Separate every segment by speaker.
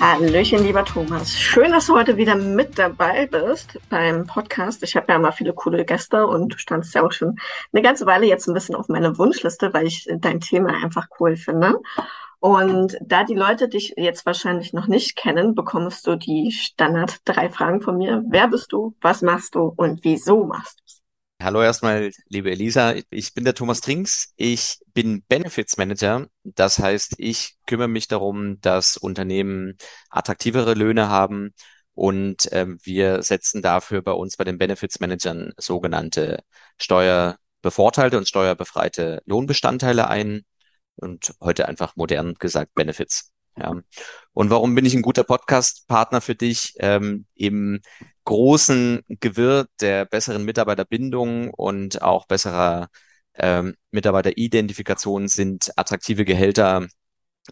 Speaker 1: Hallöchen, lieber Thomas. Schön, dass du heute wieder mit dabei bist beim Podcast. Ich habe ja immer viele coole Gäste und du standst ja auch schon eine ganze Weile jetzt ein bisschen auf meiner Wunschliste, weil ich dein Thema einfach cool finde. Und da die Leute dich jetzt wahrscheinlich noch nicht kennen, bekommst du die Standard drei Fragen von mir. Wer bist du? Was machst du? Und wieso machst du es?
Speaker 2: Hallo erstmal, liebe Elisa. Ich bin der Thomas Trinks. Ich bin Benefits Manager. Das heißt, ich kümmere mich darum, dass Unternehmen attraktivere Löhne haben und ähm, wir setzen dafür bei uns bei den Benefits Managern sogenannte steuerbevorteilte und steuerbefreite Lohnbestandteile ein und heute einfach modern gesagt Benefits. Ja. Und warum bin ich ein guter Podcast-Partner für dich? Ähm, Im großen Gewirr der besseren Mitarbeiterbindung und auch besserer ähm, Mitarbeiteridentifikation sind attraktive Gehälter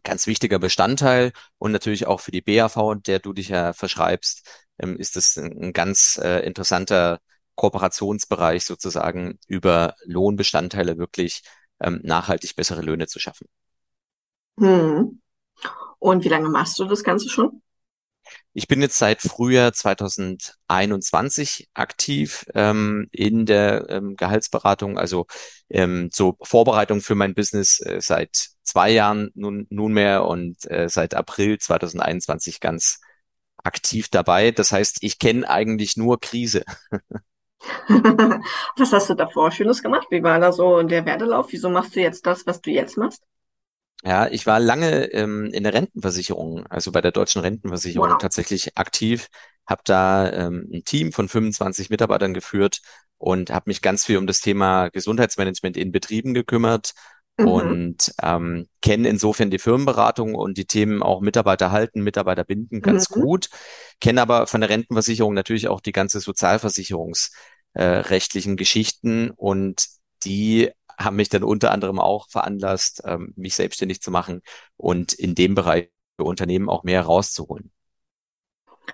Speaker 2: ganz wichtiger Bestandteil und natürlich auch für die BAV, der du dich ja verschreibst, ähm, ist es ein, ganz äh, interessanter Kooperationsbereich sozusagen über Lohnbestandteile wirklich ähm, nachhaltig bessere Löhne zu schaffen.
Speaker 1: Hm. Und wie lange machst du das Ganze schon?
Speaker 2: Ich bin jetzt seit Frühjahr 2021 aktiv ähm, in der ähm, Gehaltsberatung, also ähm, so Vorbereitung für mein Business äh, seit zwei Jahren nun nunmehr und äh, seit April 2021 ganz aktiv dabei. Das heißt, ich kenne eigentlich nur Krise.
Speaker 1: was hast du davor Schönes gemacht? Wie war da so der Werdelauf? Wieso machst du jetzt das, was du jetzt machst?
Speaker 2: Ja, ich war lange ähm, in der Rentenversicherung, also bei der deutschen Rentenversicherung
Speaker 1: Wow.
Speaker 2: tatsächlich aktiv, habe da ähm, ein Team von 25 Mitarbeitern geführt und habe mich ganz viel um das Thema Gesundheitsmanagement in Betrieben gekümmert
Speaker 1: Mhm.
Speaker 2: und ähm, kenne insofern die Firmenberatung und die Themen auch Mitarbeiter halten, Mitarbeiter binden ganz
Speaker 1: Mhm.
Speaker 2: gut, kenne aber von der Rentenversicherung natürlich auch die ganze sozialversicherungsrechtlichen äh, Geschichten und die haben mich dann unter anderem auch veranlasst, ähm, mich selbstständig zu machen und in dem Bereich für Unternehmen auch mehr rauszuholen.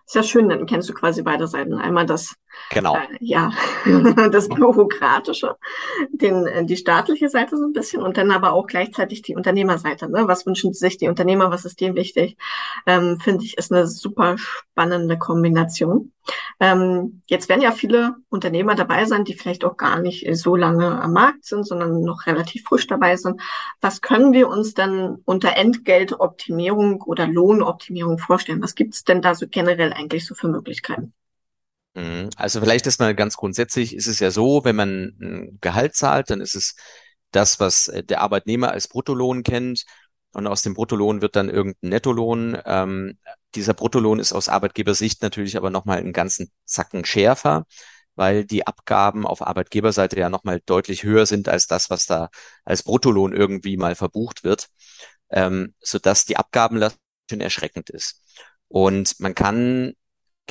Speaker 1: Ist ja schön, dann kennst du quasi beide Seiten. Einmal das äh,
Speaker 2: Genau.
Speaker 1: ja, das Bürokratische, den, äh, die staatliche Seite so ein bisschen und dann aber auch gleichzeitig die Unternehmerseite. Ne? Was wünschen sich die Unternehmer? Was ist denen wichtig? Ähm, finde ich, ist eine super spannende Kombination. Ähm, jetzt werden ja viele Unternehmer dabei sein, die vielleicht auch gar nicht so lange am Markt sind, sondern noch relativ frisch dabei sind. Was können wir uns denn unter Entgeltoptimierung oder Lohnoptimierung vorstellen? Was gibt es denn da so generell eigentlich so für Möglichkeiten?
Speaker 2: Mhm. Also vielleicht ist mal ganz grundsätzlich, ist es ja so, wenn man ein Gehalt zahlt, dann ist es das, was äh, der Arbeitnehmer als Bruttolohn kennt. Und aus dem Bruttolohn wird dann irgendein Nettolohn. Ähm, dieser Bruttolohn ist aus Arbeitgebersicht natürlich aber nochmal einen ganzen Zacken schärfer, weil die Abgaben auf Arbeitgeberseite ja nochmal deutlich höher sind als das, was da als Bruttolohn irgendwie mal verbucht wird, ähm, sodass die Abgabenlast schon erschreckend ist. Und man kann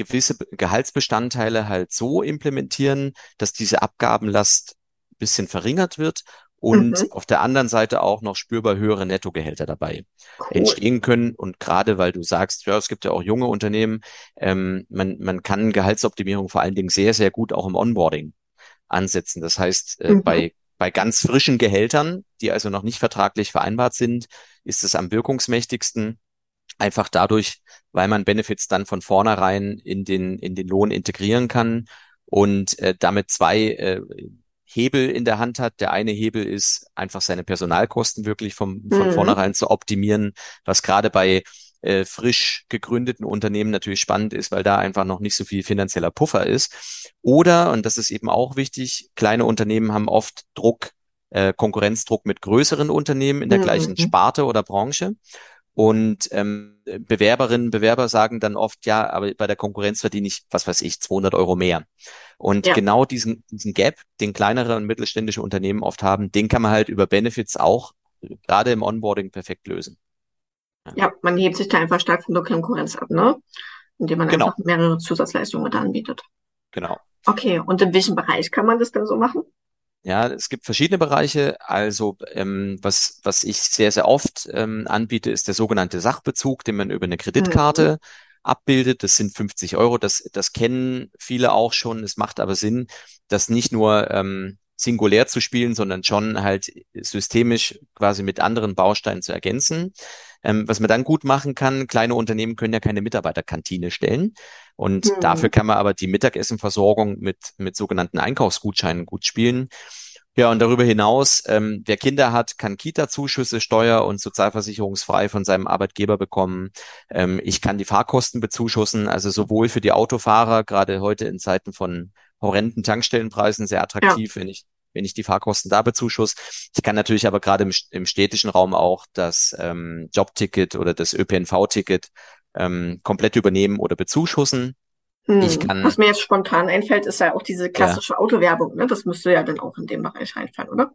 Speaker 2: gewisse Gehaltsbestandteile halt so implementieren, dass diese Abgabenlast ein bisschen verringert wird und
Speaker 1: Mhm,
Speaker 2: auf der anderen Seite auch noch spürbar höhere Nettogehälter dabei
Speaker 1: cool.
Speaker 2: entstehen können. Und gerade weil du sagst, ja, es gibt ja auch junge Unternehmen, ähm, man, man kann Gehaltsoptimierung vor allen Dingen sehr, sehr gut auch im Onboarding ansetzen. Das heißt, äh,
Speaker 1: Mhm.
Speaker 2: bei, bei ganz frischen Gehältern, die also noch nicht vertraglich vereinbart sind, ist es am wirkungsmächtigsten, Einfach dadurch, weil man Benefits dann von vornherein in den, in den Lohn integrieren kann und äh, damit zwei äh, Hebel in der Hand hat. Der eine Hebel ist einfach seine Personalkosten wirklich vom, von
Speaker 1: Mhm.
Speaker 2: vornherein zu optimieren, was gerade bei äh, frisch gegründeten Unternehmen natürlich spannend ist, weil da einfach noch nicht so viel finanzieller Puffer ist. Oder, und das ist eben auch wichtig, kleine Unternehmen haben oft Druck, äh, Konkurrenzdruck mit größeren Unternehmen in der gleichen
Speaker 1: Mhm.
Speaker 2: Sparte oder Branche. Und ähm, Bewerberinnen, Bewerber sagen dann oft, ja, aber bei der Konkurrenz verdiene ich, was weiß ich, 200 Euro mehr. Und
Speaker 1: Ja,
Speaker 2: genau diesen, diesen Gap, den kleinere und mittelständische Unternehmen oft haben, den kann man halt über Benefits auch äh, gerade im Onboarding perfekt lösen. Ja.
Speaker 1: ja, man hebt sich da einfach stark von der Konkurrenz ab, ne? Indem man einfach
Speaker 2: Genau,
Speaker 1: mehrere Zusatzleistungen mit anbietet.
Speaker 2: genau.
Speaker 1: Okay, und in welchem Bereich kann man das denn so machen?
Speaker 2: Ja, es gibt verschiedene Bereiche. Also ähm, was, was ich sehr, sehr oft ähm, anbiete, ist der sogenannte Sachbezug, den man über eine
Speaker 1: Mhm.
Speaker 2: Kreditkarte abbildet. Das sind 50 Euro. Das, das kennen viele auch schon. Es macht aber Sinn, das nicht nur ähm, singulär zu spielen, sondern schon halt systemisch quasi mit anderen Bausteinen zu ergänzen. Ähm, was man dann gut machen kann, kleine Unternehmen können ja keine Mitarbeiterkantine stellen. Und hm. dafür kann man aber die Mittagessenversorgung mit, mit sogenannten Einkaufsgutscheinen gut spielen. Ja, und darüber hinaus, ähm, wer Kinder hat, kann Kita-Zuschüsse steuer- und sozialversicherungsfrei von seinem Arbeitgeber bekommen. Ähm, ich kann die Fahrkosten bezuschussen, also sowohl für die Autofahrer, gerade heute in Zeiten von horrenden Tankstellenpreisen sehr attraktiv, ja. wenn ich wenn ich die Fahrkosten da bezuschuss. Ich kann natürlich aber gerade im, im städtischen Raum auch das ähm, Jobticket oder das ÖPNV-Ticket ähm, komplett übernehmen oder bezuschussen.
Speaker 1: Hm. Ich kann, Was mir jetzt spontan einfällt, ist ja auch diese klassische ja. Autowerbung. Ne? Das müsste ja dann auch in dem Bereich reinfallen, oder?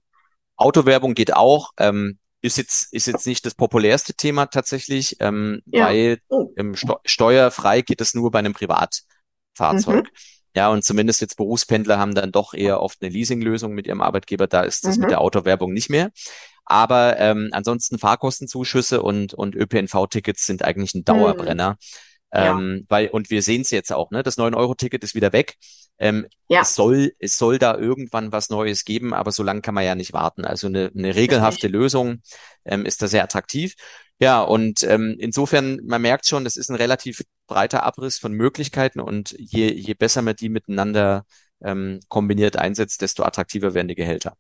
Speaker 2: Autowerbung geht auch. Ähm, ist jetzt, ist jetzt nicht das populärste Thema tatsächlich, ähm, ja. weil oh. im Sto steuerfrei geht es nur bei einem Privatfahrzeug. Mhm. Ja, und zumindest jetzt Berufspendler haben dann doch eher oft eine Leasinglösung mit ihrem Arbeitgeber. Da ist das mhm. mit der Autowerbung nicht mehr. Aber ähm, ansonsten Fahrkostenzuschüsse und, und ÖPNV-Tickets sind eigentlich ein Dauerbrenner. Mhm. Ähm, ja. weil, und wir sehen es jetzt auch, ne? Das 9-Euro-Ticket ist wieder weg. Ähm, ja. es soll, es soll da irgendwann was Neues geben, aber so lange kann man ja nicht warten. Also eine, eine regelhafte. Lösung ähm, ist da sehr attraktiv. Ja, und ähm, insofern, man merkt schon, das ist ein relativ breiter Abriss von Möglichkeiten und je, je besser man die miteinander ähm, kombiniert einsetzt, desto attraktiver werden die Gehälter.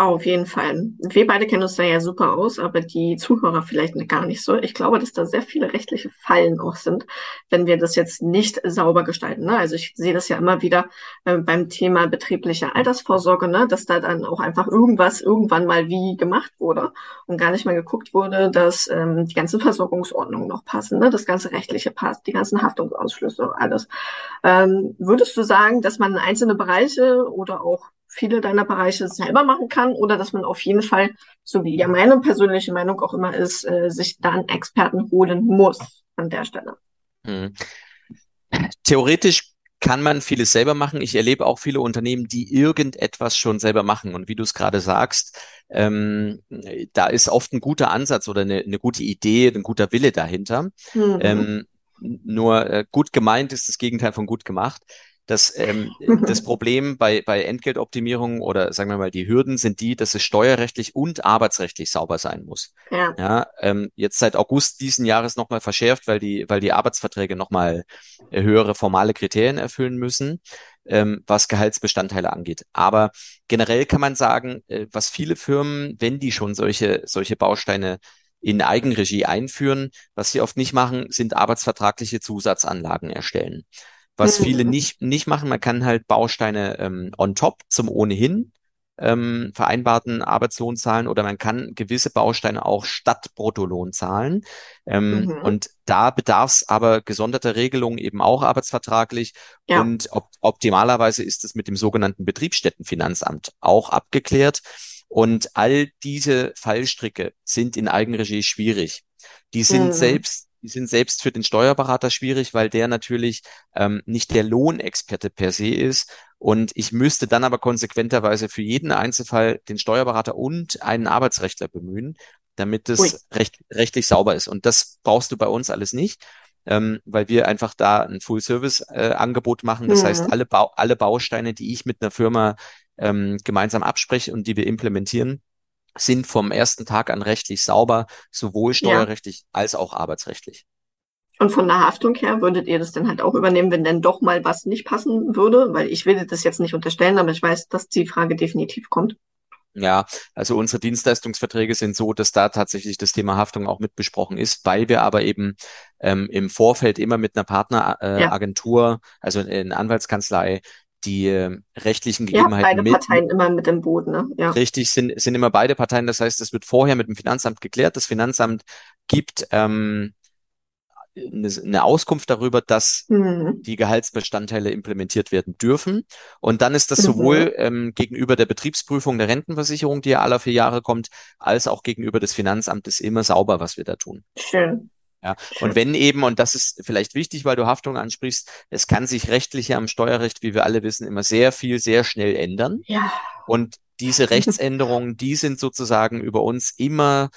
Speaker 1: Auf jeden Fall. Wir beide kennen uns da ja super aus, aber die Zuhörer vielleicht gar nicht so. Ich glaube, dass da sehr viele rechtliche Fallen auch sind, wenn wir das jetzt nicht sauber gestalten. Ne? Also ich sehe das ja immer wieder äh, beim Thema betriebliche Altersvorsorge, ne? dass da dann auch einfach irgendwas irgendwann mal wie gemacht wurde und gar nicht mal geguckt wurde, dass ähm, die ganzen Versorgungsordnungen noch passen, ne? das ganze rechtliche passt, die ganzen Haftungsausschlüsse, alles. Ähm, würdest du sagen, dass man einzelne Bereiche oder auch viele deiner Bereiche selber machen kann oder dass man auf jeden Fall, so wie ja meine persönliche Meinung auch immer ist, äh, sich da einen Experten holen muss an der Stelle. Hm.
Speaker 2: Theoretisch kann man vieles selber machen. Ich erlebe auch viele Unternehmen, die irgendetwas schon selber machen. Und wie du es gerade sagst, ähm, da ist oft ein guter Ansatz oder eine, eine gute Idee, ein guter Wille dahinter. Mhm. Ähm, nur äh, gut gemeint ist das Gegenteil von gut gemacht. Das, ähm, das Problem bei, bei Entgeltoptimierung oder sagen wir mal, die Hürden sind die, dass es steuerrechtlich und arbeitsrechtlich sauber sein muss. Ja. ja ähm, jetzt seit August diesen Jahres nochmal verschärft, weil die, weil die Arbeitsverträge nochmal äh, höhere formale Kriterien erfüllen müssen, ähm, was Gehaltsbestandteile angeht. Aber generell kann man sagen, äh, was viele Firmen, wenn die schon solche, solche Bausteine in Eigenregie einführen, was sie oft nicht machen, sind arbeitsvertragliche Zusatzanlagen erstellen was mhm. viele nicht, nicht machen. Man kann halt Bausteine ähm, on top zum ohnehin ähm, vereinbarten Arbeitslohn zahlen oder man kann gewisse Bausteine auch statt Bruttolohn zahlen. Ähm, mhm. Und da bedarf es aber gesonderter Regelungen eben auch arbeitsvertraglich. Ja. Und op optimalerweise ist es mit dem sogenannten Betriebsstättenfinanzamt auch abgeklärt. Und all diese Fallstricke sind in Eigenregie schwierig. Die sind mhm. selbst die sind selbst für den Steuerberater schwierig, weil der natürlich ähm, nicht der Lohnexperte per se ist. Und ich müsste dann aber konsequenterweise für jeden Einzelfall den Steuerberater und einen Arbeitsrechtler bemühen, damit es recht, rechtlich sauber ist. Und das brauchst du bei uns alles nicht, ähm, weil wir einfach da ein Full-Service-Angebot äh, machen. Das mhm. heißt, alle, Bau alle Bausteine, die ich mit einer Firma ähm, gemeinsam abspreche und die wir implementieren, sind vom ersten Tag an rechtlich sauber, sowohl steuerrechtlich ja. als auch arbeitsrechtlich.
Speaker 1: Und von der Haftung her würdet ihr das dann halt auch übernehmen, wenn denn doch mal was nicht passen würde? Weil ich will das jetzt nicht unterstellen, aber ich weiß, dass die Frage definitiv kommt.
Speaker 2: Ja, also unsere Dienstleistungsverträge sind so, dass da tatsächlich das Thema Haftung auch mit besprochen ist, weil wir aber eben ähm, im Vorfeld immer mit einer Partneragentur, äh, ja. also in Anwaltskanzlei, die äh, rechtlichen Gegebenheiten. Ja,
Speaker 1: beide mit, Parteien immer mit dem Boot, ne?
Speaker 2: Ja. Richtig, sind, sind immer beide Parteien. Das heißt, es wird vorher mit dem Finanzamt geklärt. Das Finanzamt gibt ähm, eine, eine Auskunft darüber, dass mhm. die Gehaltsbestandteile implementiert werden dürfen. Und dann ist das mhm. sowohl ähm, gegenüber der Betriebsprüfung der Rentenversicherung, die ja alle vier Jahre kommt, als auch gegenüber des Finanzamtes immer sauber, was wir da tun.
Speaker 1: Schön.
Speaker 2: Ja, und wenn eben, und das ist vielleicht wichtig, weil du Haftung ansprichst, es kann sich rechtlich ja am Steuerrecht, wie wir alle wissen, immer sehr viel, sehr schnell ändern.
Speaker 1: Ja.
Speaker 2: Und diese Rechtsänderungen, die sind sozusagen über uns immer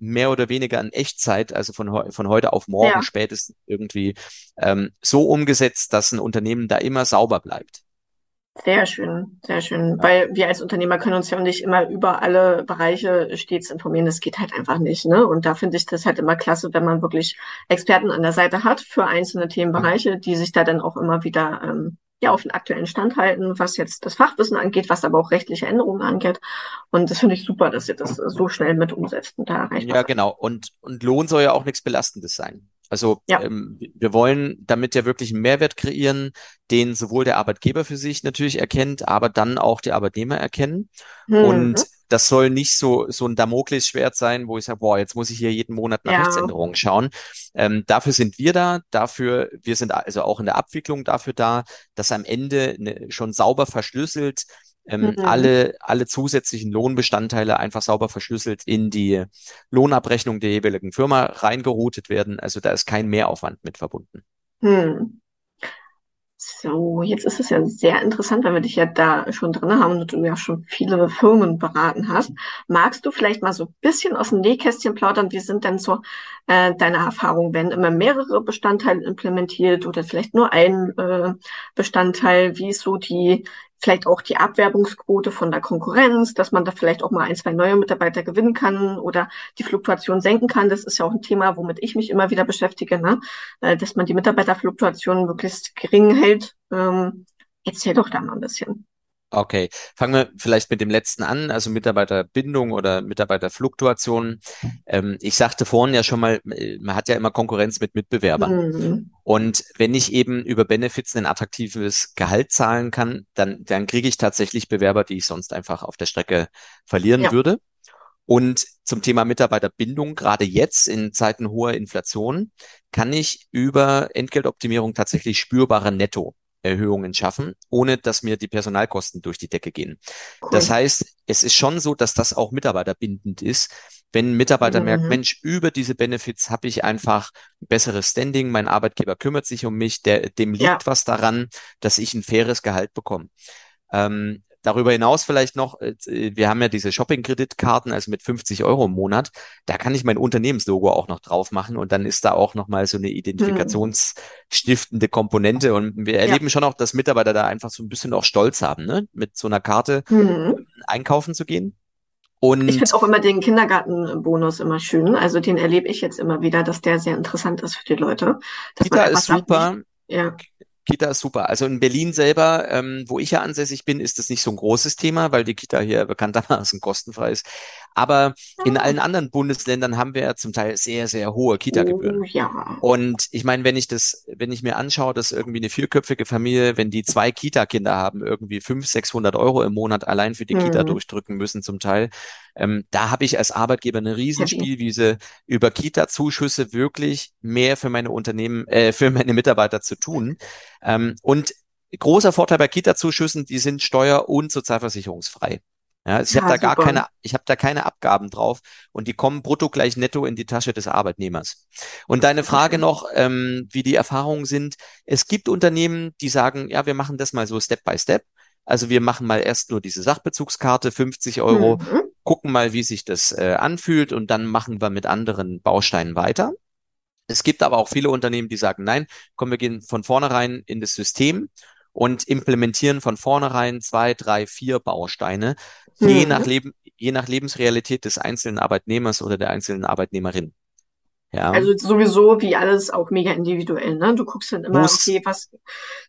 Speaker 2: mehr oder weniger in Echtzeit, also von, von heute auf morgen ja. spätestens irgendwie ähm, so umgesetzt, dass ein Unternehmen da immer sauber bleibt.
Speaker 1: Sehr schön, sehr schön. Ja. Weil wir als Unternehmer können uns ja auch nicht immer über alle Bereiche stets informieren. Das geht halt einfach nicht. Ne? Und da finde ich das halt immer klasse, wenn man wirklich Experten an der Seite hat für einzelne Themenbereiche, die sich da dann auch immer wieder ähm, ja auf den aktuellen Stand halten, was jetzt das Fachwissen angeht, was aber auch rechtliche Änderungen angeht. Und das finde ich super, dass ihr das so schnell mit umsetzt und da erreicht.
Speaker 2: Ja, genau. Und, und Lohn soll ja auch nichts Belastendes sein. Also ja. ähm, wir wollen damit ja wirklich einen Mehrwert kreieren, den sowohl der Arbeitgeber für sich natürlich erkennt, aber dann auch die Arbeitnehmer erkennen. Mhm. Und das soll nicht so so ein Damoklesschwert sein, wo ich sage, boah, jetzt muss ich hier jeden Monat nach ja. Rechtsänderungen schauen. Ähm, dafür sind wir da, dafür, wir sind also auch in der Abwicklung dafür da, dass am Ende ne, schon sauber verschlüsselt ähm, mhm. alle, alle zusätzlichen Lohnbestandteile einfach sauber verschlüsselt in die Lohnabrechnung der jeweiligen Firma reingeroutet werden. Also da ist kein Mehraufwand mit verbunden. Hm.
Speaker 1: So, jetzt ist es ja sehr interessant, weil wir dich ja da schon drin haben und du ja schon viele Firmen beraten hast. Magst du vielleicht mal so ein bisschen aus dem Nähkästchen plaudern? Wie sind denn so äh, deine Erfahrungen? Werden immer mehrere Bestandteile implementiert oder vielleicht nur ein äh, Bestandteil? Wie ist so die vielleicht auch die Abwerbungsquote von der Konkurrenz, dass man da vielleicht auch mal ein, zwei neue Mitarbeiter gewinnen kann oder die Fluktuation senken kann. Das ist ja auch ein Thema, womit ich mich immer wieder beschäftige, ne? Äh, dass man die Mitarbeiterfluktuation möglichst gering hält. Ähm, erzähl doch da mal ein bisschen.
Speaker 2: Okay, fangen wir vielleicht mit dem letzten an, also Mitarbeiterbindung oder Mitarbeiterfluktuation. Ähm, ich sagte vorhin ja schon mal, man hat ja immer Konkurrenz mit Mitbewerbern. Mhm. Und wenn ich eben über Benefits ein attraktives Gehalt zahlen kann, dann, dann kriege ich tatsächlich Bewerber, die ich sonst einfach auf der Strecke verlieren ja. würde. Und zum Thema Mitarbeiterbindung, gerade jetzt in Zeiten hoher Inflation, kann ich über Entgeltoptimierung tatsächlich spürbare Netto Erhöhungen schaffen, ohne dass mir die Personalkosten durch die Decke gehen. Cool. Das heißt, es ist schon so, dass das auch mitarbeiterbindend ist. Wenn ein Mitarbeiter mhm. merkt, Mensch, über diese Benefits habe ich einfach ein besseres Standing, mein Arbeitgeber kümmert sich um mich, der, dem liegt ja. was daran, dass ich ein faires Gehalt bekomme. Ähm, Darüber hinaus vielleicht noch, äh, wir haben ja diese Shopping-Kreditkarten, also mit 50 Euro im Monat. Da kann ich mein Unternehmenslogo auch noch drauf machen und dann ist da auch nochmal so eine identifikationsstiftende Komponente. Und wir erleben ja. schon auch, dass Mitarbeiter da einfach so ein bisschen auch Stolz haben, ne? mit so einer Karte mhm. einkaufen zu gehen.
Speaker 1: Und ich finde auch immer den Kindergartenbonus immer schön. Also den erlebe ich jetzt immer wieder, dass der sehr interessant ist für die Leute.
Speaker 2: Kita ist super. Sagt, ja. Kita ist super. Also in Berlin selber, ähm, wo ich ja ansässig bin, ist das nicht so ein großes Thema, weil die Kita hier bekanntermaßen kostenfrei ist. Aber in allen anderen Bundesländern haben wir ja zum Teil sehr, sehr hohe Kita-Gebühren. Oh, ja. Und ich meine, wenn ich das, wenn ich mir anschaue, dass irgendwie eine vierköpfige Familie, wenn die zwei Kita-Kinder haben, irgendwie 500, 600 Euro im Monat allein für die mhm. Kita durchdrücken müssen zum Teil, ähm, da habe ich als Arbeitgeber eine Riesenspielwiese, über Kita-Zuschüsse wirklich mehr für meine Unternehmen, äh, für meine Mitarbeiter zu tun. Ähm, und großer Vorteil bei Kita-Zuschüssen, die sind steuer- und sozialversicherungsfrei. Ja, ich ja, habe da gar keine, ich habe da keine Abgaben drauf und die kommen brutto gleich netto in die Tasche des Arbeitnehmers. Und deine Frage noch, ähm, wie die Erfahrungen sind. Es gibt Unternehmen, die sagen, ja, wir machen das mal so Step by Step. Also wir machen mal erst nur diese Sachbezugskarte, 50 Euro, mhm. gucken mal, wie sich das äh, anfühlt und dann machen wir mit anderen Bausteinen weiter. Es gibt aber auch viele Unternehmen, die sagen, nein, komm, wir gehen von vornherein in das System und implementieren von vornherein zwei, drei, vier Bausteine, mhm. je, nach Leben, je nach Lebensrealität des einzelnen Arbeitnehmers oder der einzelnen Arbeitnehmerin.
Speaker 1: Ja. Also sowieso wie alles auch mega individuell. Ne? Du guckst dann immer, Muss. okay, was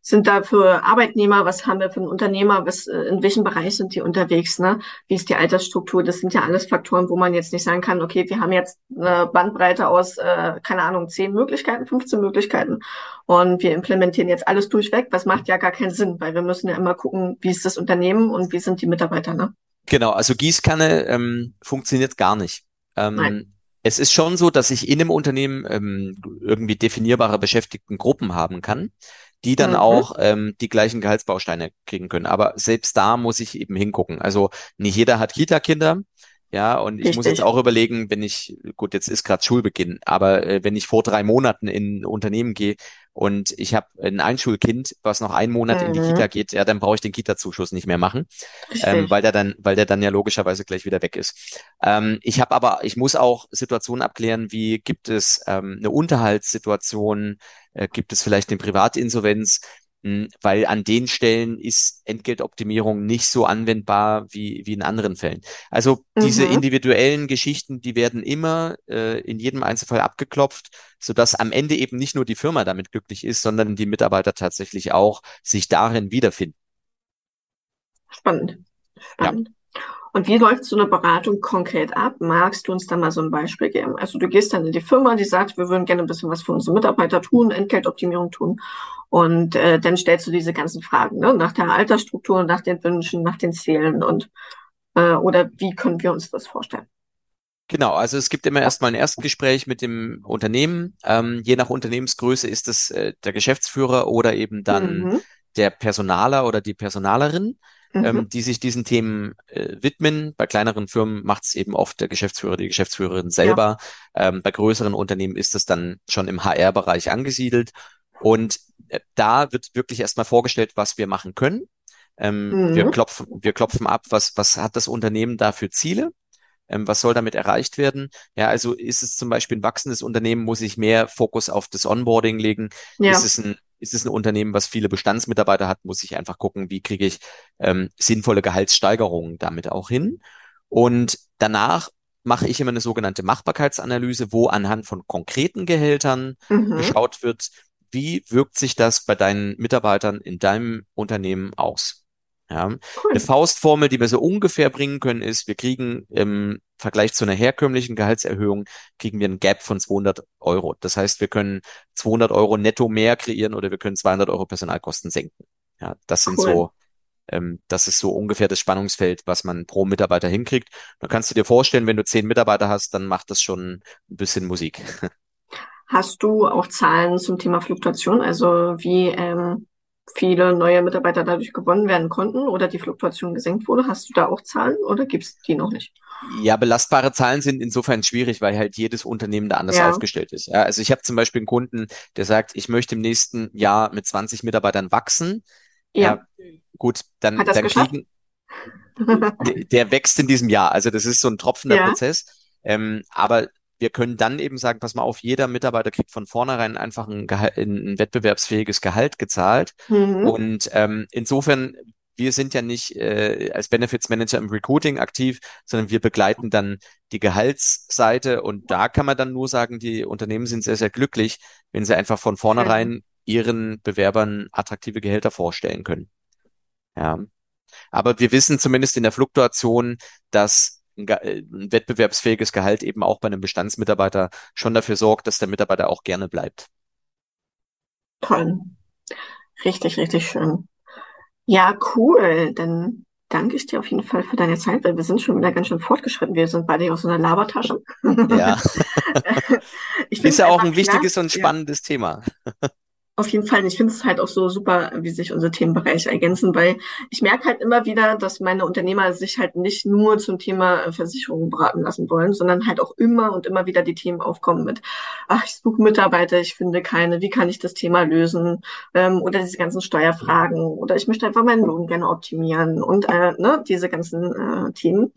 Speaker 1: sind da für Arbeitnehmer, was haben wir für einen Unternehmer, was äh, in welchem Bereich sind die unterwegs, ne? Wie ist die Altersstruktur? Das sind ja alles Faktoren, wo man jetzt nicht sagen kann, okay, wir haben jetzt eine Bandbreite aus, äh, keine Ahnung, zehn Möglichkeiten, 15 Möglichkeiten und wir implementieren jetzt alles durchweg. Das macht ja gar keinen Sinn, weil wir müssen ja immer gucken, wie ist das Unternehmen und wie sind die Mitarbeiter, ne?
Speaker 2: Genau, also Gießkanne ähm, funktioniert gar nicht. Ähm, Nein es ist schon so, dass ich in einem Unternehmen ähm, irgendwie definierbare Beschäftigtengruppen haben kann, die dann mhm. auch ähm, die gleichen Gehaltsbausteine kriegen können. Aber selbst da muss ich eben hingucken. Also nicht jeder hat Kita-Kinder. Ja, und ich Richtig. muss jetzt auch überlegen, wenn ich, gut, jetzt ist gerade Schulbeginn, aber äh, wenn ich vor drei Monaten in ein Unternehmen gehe und ich habe ein Einschulkind, was noch einen Monat mhm. in die Kita mhm. geht, ja, dann brauche ich den Kita-Zuschuss nicht mehr machen, ähm, weil der dann, weil der dann ja logischerweise gleich wieder weg ist. Ähm, ich habe aber, ich muss auch Situationen abklären, wie gibt es ähm, eine Unterhaltssituation, äh, gibt es vielleicht eine Privatinsolvenz, weil an den Stellen ist Entgeltoptimierung nicht so anwendbar wie, wie in anderen Fällen. Also diese
Speaker 1: Mhm.
Speaker 2: individuellen Geschichten, die werden immer äh, in jedem Einzelfall abgeklopft, sodass am Ende eben nicht nur die Firma damit glücklich ist, sondern die Mitarbeiter tatsächlich auch sich darin wiederfinden.
Speaker 1: Spannend.
Speaker 2: Ja.
Speaker 1: Und wie läuft so eine Beratung konkret ab? Magst du uns da mal so ein Beispiel geben? Also du gehst dann in die Firma, die sagt, wir würden gerne ein bisschen was für unsere Mitarbeiter tun, Entgeltoptimierung tun. Und äh, dann stellst du diese ganzen Fragen, ne? Nach der Altersstruktur, nach den Wünschen, nach den Zielen und äh, oder wie können wir uns das vorstellen?
Speaker 2: Genau, also es gibt immer erstmal ein Erstgespräch mit dem Unternehmen. Ähm, je nach Unternehmensgröße ist es äh, der Geschäftsführer oder eben dann
Speaker 1: Mhm.
Speaker 2: Der Personaler oder die Personalerin,
Speaker 1: Mhm.
Speaker 2: ähm, die sich diesen Themen äh, widmen. Bei kleineren Firmen macht es eben oft der Geschäftsführer, die Geschäftsführerin
Speaker 1: Ja.
Speaker 2: selber. Ähm, bei größeren Unternehmen ist es dann schon im HR-Bereich angesiedelt. Und äh, da wird wirklich erstmal vorgestellt, was wir machen können. Ähm, wir
Speaker 1: Mhm.
Speaker 2: klopfen, wir klopfen ab, was, was hat das Unternehmen da für Ziele? Ähm, was soll damit erreicht werden? Ja, also ist es zum Beispiel ein wachsendes Unternehmen, muss ich mehr Fokus auf das Onboarding legen? Ist
Speaker 1: Ja.
Speaker 2: es ein, ist es ein Unternehmen, was viele Bestandsmitarbeiter hat, muss ich einfach gucken, wie kriege ich ähm, sinnvolle Gehaltssteigerungen damit auch hin? Und danach mache ich immer eine sogenannte Machbarkeitsanalyse, wo anhand von konkreten Gehältern
Speaker 1: Mhm.
Speaker 2: geschaut wird, wie wirkt sich das bei deinen Mitarbeitern in deinem Unternehmen aus? Ja, eine
Speaker 1: Cool.
Speaker 2: Faustformel, die wir so ungefähr bringen können, ist, wir kriegen im Vergleich zu einer herkömmlichen Gehaltserhöhung, kriegen wir einen Gap von 200 Euro. Das heißt, wir können 200 Euro netto mehr kreieren oder wir können 200 Euro Personalkosten senken. Ja, das sind
Speaker 1: Cool.
Speaker 2: so, ähm, das ist so ungefähr das Spannungsfeld, was man pro Mitarbeiter hinkriegt. Dann kannst du dir vorstellen, wenn du zehn Mitarbeiter hast, dann macht das schon ein bisschen Musik.
Speaker 1: Hast du auch Zahlen zum Thema Fluktuation, also wie ähm, viele neue Mitarbeiter dadurch gewonnen werden konnten oder die Fluktuation gesenkt wurde? Hast du da auch Zahlen oder gibt's die noch nicht?
Speaker 2: Ja, belastbare Zahlen sind insofern schwierig, weil halt jedes Unternehmen da anders
Speaker 1: Ja,
Speaker 2: aufgestellt ist. Ja, also ich habe zum Beispiel einen Kunden, der sagt, ich möchte im nächsten Jahr mit 20 Mitarbeitern wachsen.
Speaker 1: ja.
Speaker 2: Ja, gut, dann,
Speaker 1: Hat das
Speaker 2: dann
Speaker 1: geschafft?
Speaker 2: kriegen, der, wächst in diesem Jahr. Also das ist so ein tropfender. Prozess. Ähm, aber wir können dann eben sagen, pass mal auf, jeder Mitarbeiter kriegt von vornherein einfach ein, Gehalt, ein wettbewerbsfähiges Gehalt gezahlt.
Speaker 1: Mhm.
Speaker 2: Und ähm, insofern, wir sind ja nicht äh, als Benefits Manager im Recruiting aktiv, sondern wir begleiten dann die Gehaltsseite. Und da kann man dann nur sagen, die Unternehmen sind sehr, sehr glücklich, wenn sie einfach von vornherein ihren Bewerbern attraktive Gehälter vorstellen können. Ja. Aber wir wissen zumindest in der Fluktuation, dass ein, äh, ein wettbewerbsfähiges Gehalt eben auch bei einem Bestandsmitarbeiter schon dafür sorgt, dass der Mitarbeiter auch gerne bleibt.
Speaker 1: Toll. Richtig, richtig schön. Ja, cool. Dann danke ich dir auf jeden Fall für deine Zeit, weil wir sind schon wieder ganz schön fortgeschritten. Wir sind beide aus so einer Labertasche.
Speaker 2: Ja, ist ja auch ein wichtiges und
Speaker 1: klasse. Ja.
Speaker 2: spannendes Thema.
Speaker 1: Auf jeden Fall. Ich finde es halt auch so super, wie sich unsere Themenbereiche ergänzen, weil ich merke halt immer wieder, dass meine Unternehmer sich halt nicht nur zum Thema äh, Versicherungen beraten lassen wollen, sondern halt auch immer und immer wieder die Themen aufkommen mit, ach, ich suche Mitarbeiter, ich finde keine, wie kann ich das Thema lösen? Ähm, oder diese ganzen Steuerfragen oder ich möchte einfach meinen Lohn gerne optimieren und äh, ne, diese ganzen äh, Themen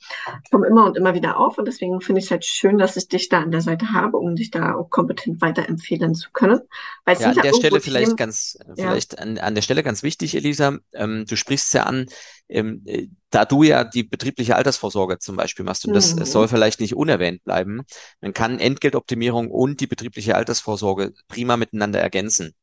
Speaker 1: kommen immer und immer wieder auf und deswegen finde ich es halt schön, dass ich dich da an der Seite habe, um dich da auch kompetent weiterempfehlen zu können. Weil es
Speaker 2: Ja,
Speaker 1: sind ja irgendwo
Speaker 2: vielleicht ganz, äh,
Speaker 1: ja.
Speaker 2: vielleicht an, an der Stelle ganz wichtig, Elisa, ähm, du sprichst ja an, ähm, äh, da du ja die betriebliche Altersvorsorge zum Beispiel machst, und das äh, soll
Speaker 1: Mhm.
Speaker 2: vielleicht nicht unerwähnt bleiben, man kann Entgeltoptimierung und die betriebliche Altersvorsorge prima miteinander ergänzen.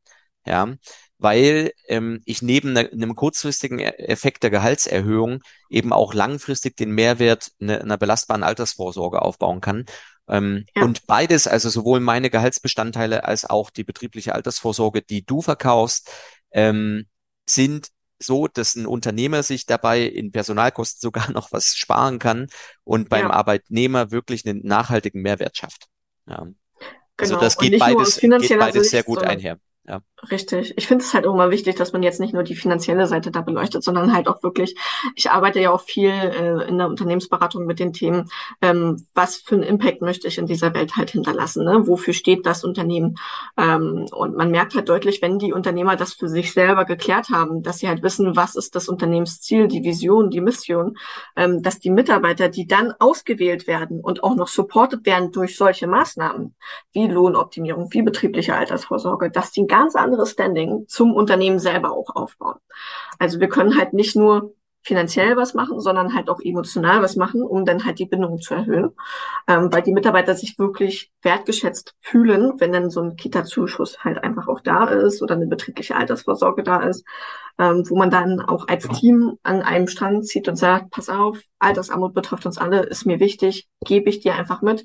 Speaker 2: Ja, weil ähm, ich neben ne, einem kurzfristigen E- Effekt der Gehaltserhöhung eben auch langfristig den Mehrwert ne, einer belastbaren Altersvorsorge aufbauen kann. Ähm,
Speaker 1: Ja,
Speaker 2: und beides, also sowohl meine Gehaltsbestandteile als auch die betriebliche Altersvorsorge, die du verkaufst, ähm, sind so, dass ein Unternehmer sich dabei in Personalkosten sogar noch was sparen kann und beim
Speaker 1: ja,
Speaker 2: Arbeitnehmer wirklich einen nachhaltigen Mehrwert schafft. Ja. Also
Speaker 1: genau.
Speaker 2: das
Speaker 1: Und
Speaker 2: geht beides, geht beides sehr gut einher. Ja.
Speaker 1: Richtig. Ich finde es halt auch immer wichtig, dass man jetzt nicht nur die finanzielle Seite da beleuchtet, sondern halt auch wirklich, ich arbeite ja auch viel äh, in der Unternehmensberatung mit den Themen, ähm, was für einen Impact möchte ich in dieser Welt halt hinterlassen, ne? Wofür steht das Unternehmen? Ähm, und man merkt halt deutlich, wenn die Unternehmer das für sich selber geklärt haben, dass sie halt wissen, was ist das Unternehmensziel, die Vision, die Mission, ähm, dass die Mitarbeiter, die dann ausgewählt werden und auch noch supported werden durch solche Maßnahmen, wie Lohnoptimierung, wie betriebliche Altersvorsorge, dass die ganz anderes anderes Standing zum Unternehmen selber auch aufbauen. Also wir können halt nicht nur finanziell was machen, sondern halt auch emotional was machen, um dann halt die Bindung zu erhöhen, ähm, weil die Mitarbeiter sich wirklich wertgeschätzt fühlen, wenn dann so ein Kita-Zuschuss halt einfach auch da ist oder eine betriebliche Altersvorsorge da ist, ähm, wo man dann auch als Team an einem Strang zieht und sagt, pass auf, Altersarmut betrifft uns alle, ist mir wichtig, gebe ich dir einfach mit.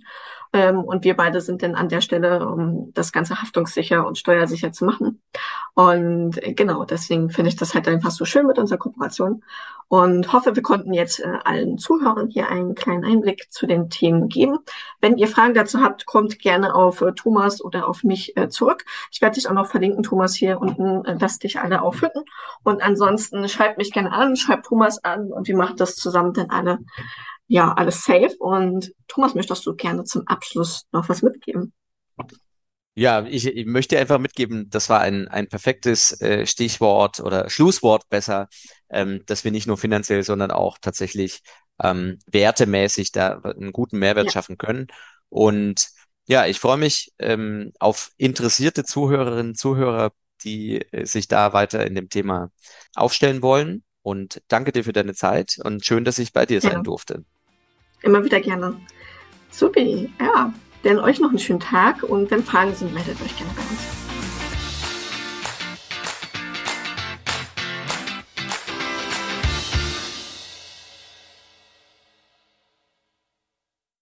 Speaker 1: Ähm, und wir beide sind dann an der Stelle, um das Ganze haftungssicher und steuersicher zu machen. Und äh, genau, deswegen finde ich das halt einfach so schön mit unserer Kooperation und hoffe, wir konnten jetzt äh, allen Zuhörern hier einen kleinen Einblick zu den Themen geben. Wenn ihr Fragen dazu habt, kommt gerne auf äh, Thomas oder auf mich äh, zurück. Ich werde dich auch noch verlinken, Thomas, hier unten, äh, lass dich alle aufhütten. Und ansonsten schreibt mich gerne an, schreibt Thomas an und wir machen das zusammen dann alle, ja, alles safe. Und Thomas, möchtest du gerne zum Abschluss noch was mitgeben?
Speaker 2: Ja, ich, ich möchte einfach mitgeben, das war ein, ein perfektes äh, Stichwort oder Schlusswort besser, ähm, dass wir nicht nur finanziell, sondern auch tatsächlich ähm, wertemäßig da einen guten Mehrwert ja. schaffen können. Und ja, ich freue mich ähm, auf interessierte Zuhörerinnen, Zuhörer, die äh, sich da weiter in dem Thema aufstellen wollen. Und danke dir für deine Zeit und schön, dass ich bei dir ja. sein durfte.
Speaker 1: Immer wieder gerne. Supi, ja. Dann euch noch einen schönen Tag und wenn Fragen sind, meldet euch gerne bei uns.